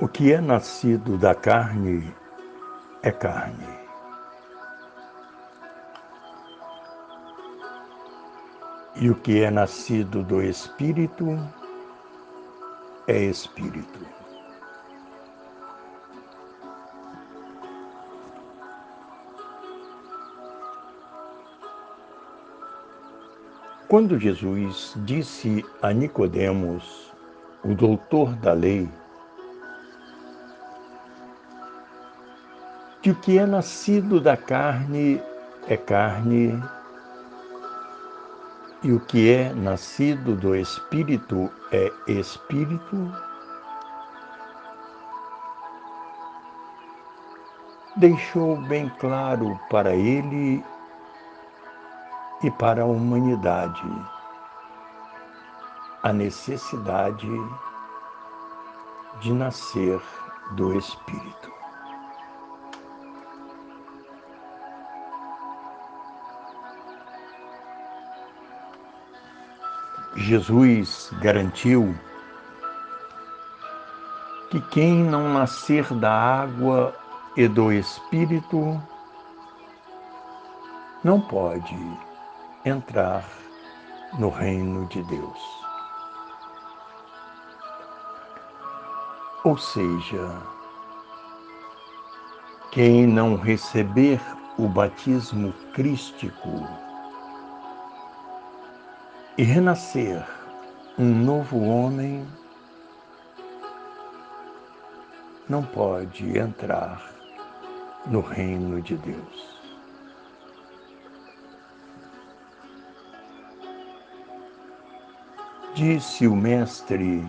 O que é nascido da carne é carne. E o que é nascido do espírito é espírito. Quando Jesus disse a Nicodemos, o doutor da lei, que o que é nascido da carne é carne e o que é nascido do espírito é espírito, deixou bem claro para ele e para a humanidade a necessidade de nascer do Espírito. Jesus garantiu que quem não nascer da água e do Espírito não pode entrar no reino de Deus. Ou seja, quem não receber o batismo crístico e renascer um novo homem não pode entrar no reino de Deus. Disse o Mestre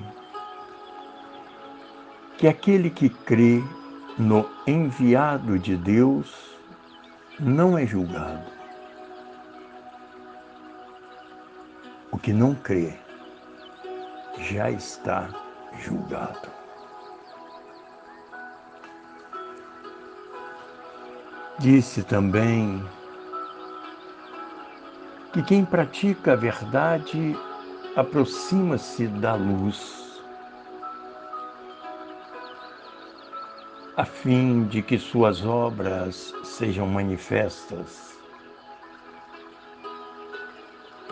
que aquele que crê no enviado de Deus não é julgado. O que não crê já está julgado. Disse também que quem pratica a verdade aproxima-se da luz, a fim de que suas obras sejam manifestas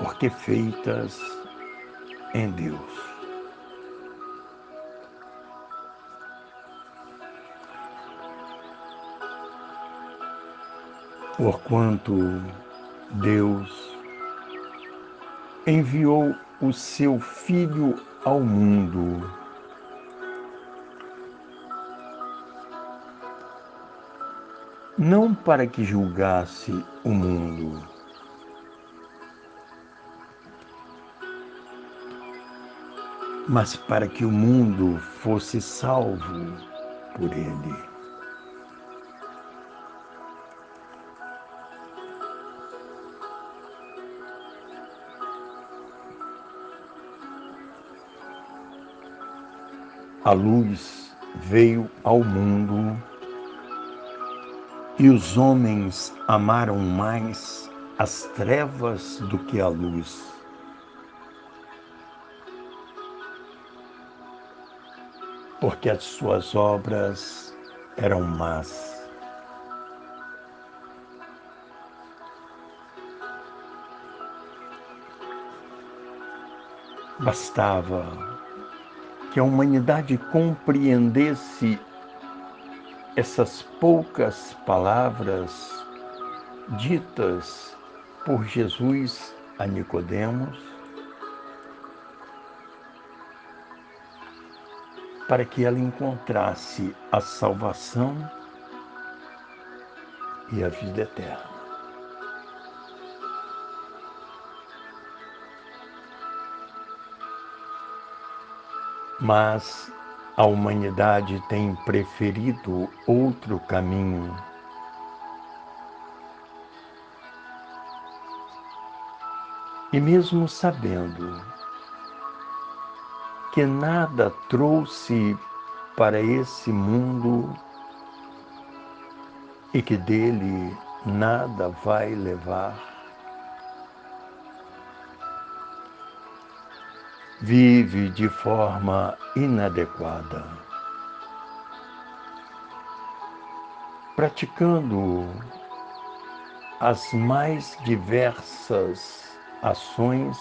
porque feitas em Deus. Porquanto Deus enviou o seu Filho ao mundo, não para que julgasse o mundo, mas para que o mundo fosse salvo por ele. A luz veio ao mundo e os homens amaram mais as trevas do que a luz porque as suas obras eram más. Bastava que a humanidade compreendesse essas poucas palavras ditas por Jesus a Nicodemos para que ela encontrasse a salvação e a vida eterna. Mas a humanidade tem preferido outro caminho. E mesmo sabendo que nada trouxe para esse mundo e que dele nada vai levar. Vive de forma inadequada. praticando as mais diversas ações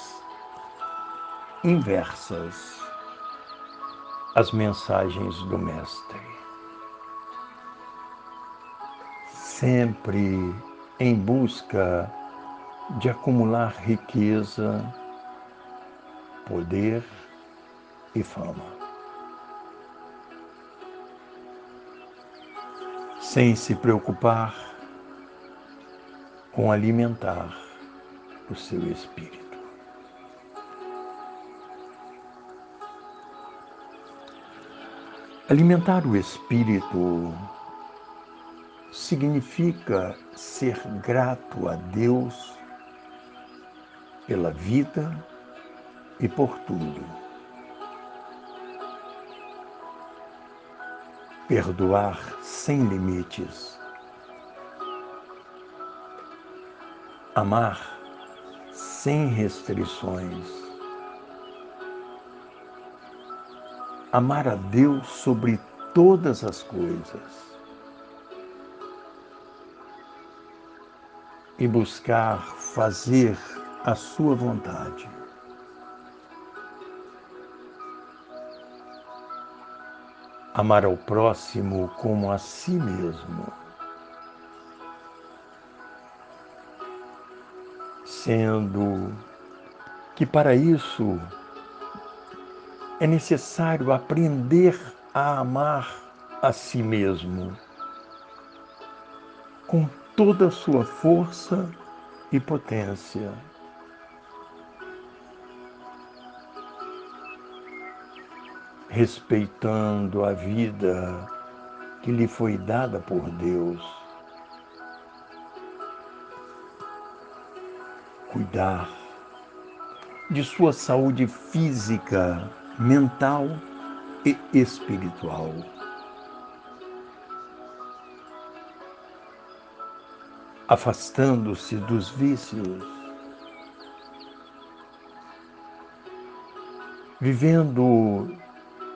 inversas às mensagens do Mestre. Sempre em busca de acumular riqueza, poder e fama. Sem se preocupar com alimentar o seu espírito. Alimentar o espírito significa ser grato a Deus pela vida e por tudo. Perdoar sem limites. Amar sem restrições. Amar a Deus sobre todas as coisas e buscar fazer a sua vontade. Amar ao próximo como a si mesmo. Sendo que para isso é necessário aprender a amar a si mesmo com toda a sua força e potência. Respeitando a vida que lhe foi dada por Deus. Cuidar de sua saúde física, mental e espiritual. afastando-se dos vícios, vivendo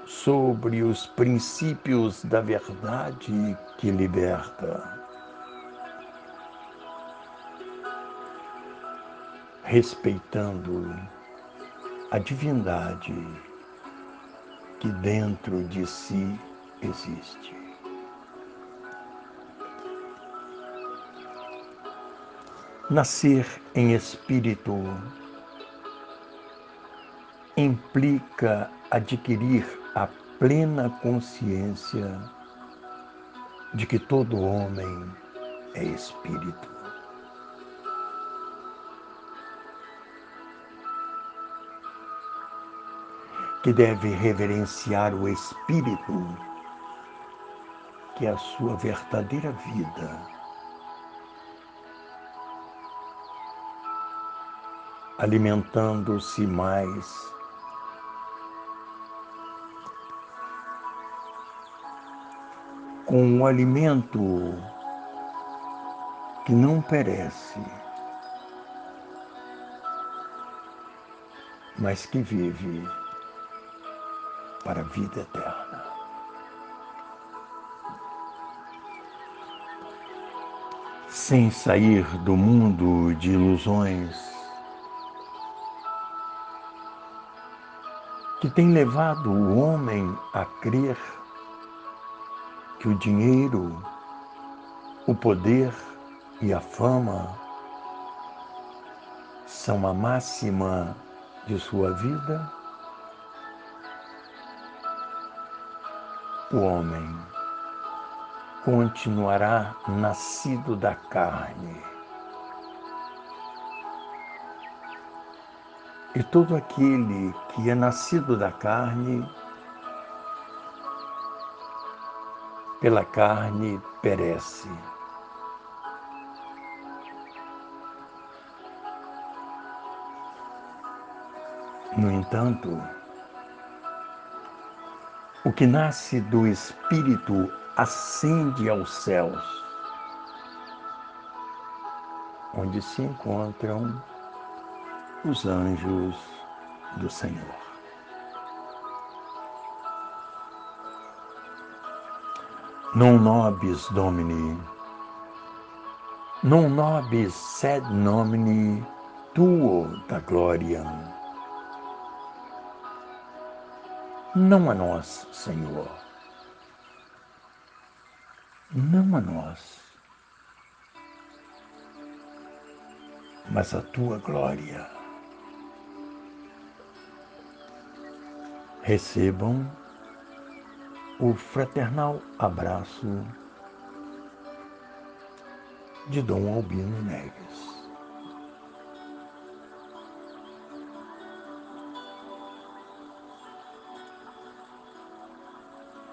sobre os princípios da verdade que liberta. Respeitando a divindade que dentro de si existe. Nascer em espírito implica adquirir a plena consciência de que todo homem é espírito. Que deve reverenciar o espírito, que é a sua verdadeira vida alimentando-se mais. Com um alimento que não perece, mas que vive para a vida eterna. Sem sair do mundo de ilusões, que tem levado o homem a crer que o dinheiro, o poder e a fama são a máxima de sua vida? O homem continuará nascido da carne E todo aquele que é nascido da carne, pela carne perece. No entanto, o que nasce do Espírito ascende aos céus, onde se encontram os anjos do Senhor. non nobis Domini, non nobis sed nomini tuo da glória. Não a nós, Senhor. Não a nós. Mas a tua glória. Recebam o fraternal abraço de Dom Albino Neves.